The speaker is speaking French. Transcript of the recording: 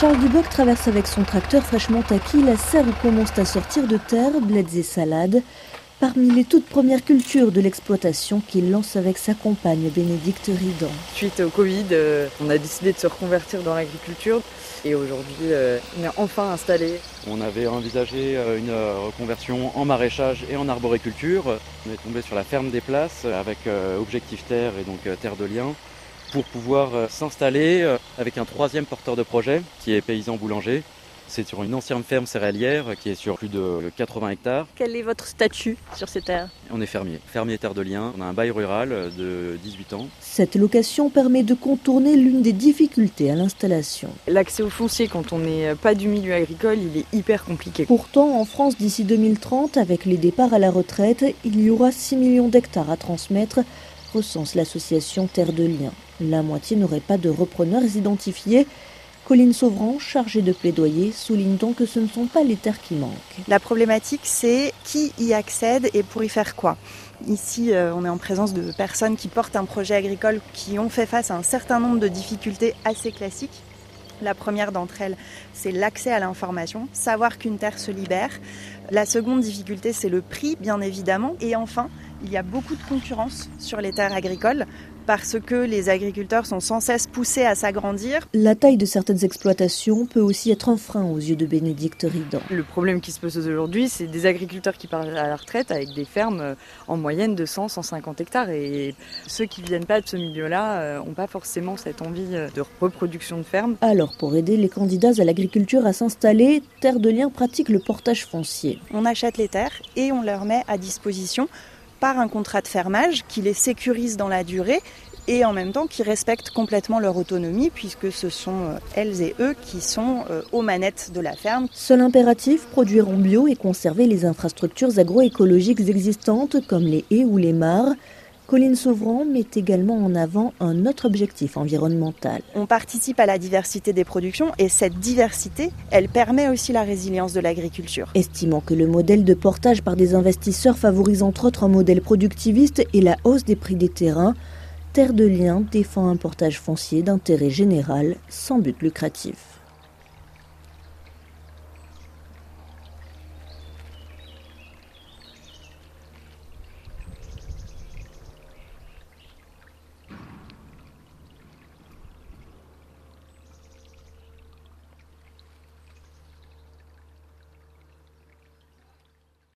Charles Duboc traverse avec son tracteur fraîchement acquis la serre où commencent à sortir de terre bleds et salades, parmi les toutes premières cultures de l'exploitation qu'il lance avec sa compagne Bénédicte Ridan. Suite au Covid, euh, on a décidé de se reconvertir dans l'agriculture et aujourd'hui euh, on est enfin installé. On avait envisagé euh, une reconversion en maraîchage et en arboriculture. On est tombé sur la ferme des places avec Objectif Terre et donc Terre de Liens pour pouvoir s'installer avec un troisième porteur de projet qui est paysan boulanger c'est sur une ancienne ferme céréalière qui est sur plus de 80 hectares. Quel est votre statut sur ces terres? On est fermier, fermier terre de lien. On a un bail rural de 18 ans. Cette location permet de contourner l'une des difficultés à l'installation. L'accès au foncier quand on n'est pas du milieu agricole, il est hyper compliqué. Pourtant, en France, d'ici 2030, avec les départs à la retraite, il y aura 6 millions d'hectares à transmettre, recense l'association Terre de Liens. La moitié n'aurait pas de repreneurs identifiés Colline Sauvran, chargée de plaidoyer, souligne donc que ce ne sont pas les terres qui manquent. La problématique, c'est qui y accède et pour y faire quoi. Ici, euh, on est en présence de personnes qui portent un projet agricole qui ont fait face à un certain nombre de difficultés assez classiques. La première d'entre elles, c'est l'accès à l'information, savoir qu'une terre se libère. La seconde difficulté, c'est le prix, bien évidemment. Et enfin, il y a beaucoup de concurrence sur les terres agricoles parce que les agriculteurs sont sans cesse poussés à s'agrandir. La taille de certaines exploitations peut aussi être un frein aux yeux de Bénédicte Ridan. Le problème qui se pose aujourd'hui, c'est des agriculteurs qui partent à la retraite avec des fermes euh, en moyenne de 100-150 hectares. Et ceux qui ne viennent pas de ce milieu-là n'ont euh, pas forcément cette envie euh, de reproduction de ferme. Alors, pour aider les candidats à l'agriculture à s'installer, Terre de Liens pratique le portage foncier. On achète les terres et on leur met à disposition par un contrat de fermage qui les sécurise dans la durée et en même temps qui respectent complètement leur autonomie puisque ce sont euh, elles et eux qui sont euh, aux manettes de la ferme. Seul impératif, produire en bio et conserver les infrastructures agroécologiques existantes comme les haies ou les mares. Colline Sauvran met également en avant un autre objectif environnemental. On participe à la diversité des productions et cette diversité, elle permet aussi la résilience de l'agriculture. Estimant que le modèle de portage par des investisseurs favorise entre autres un modèle productiviste et la hausse des prix des terrains, Terre de Liens défend un portage foncier d'intérêt général sans but lucratif.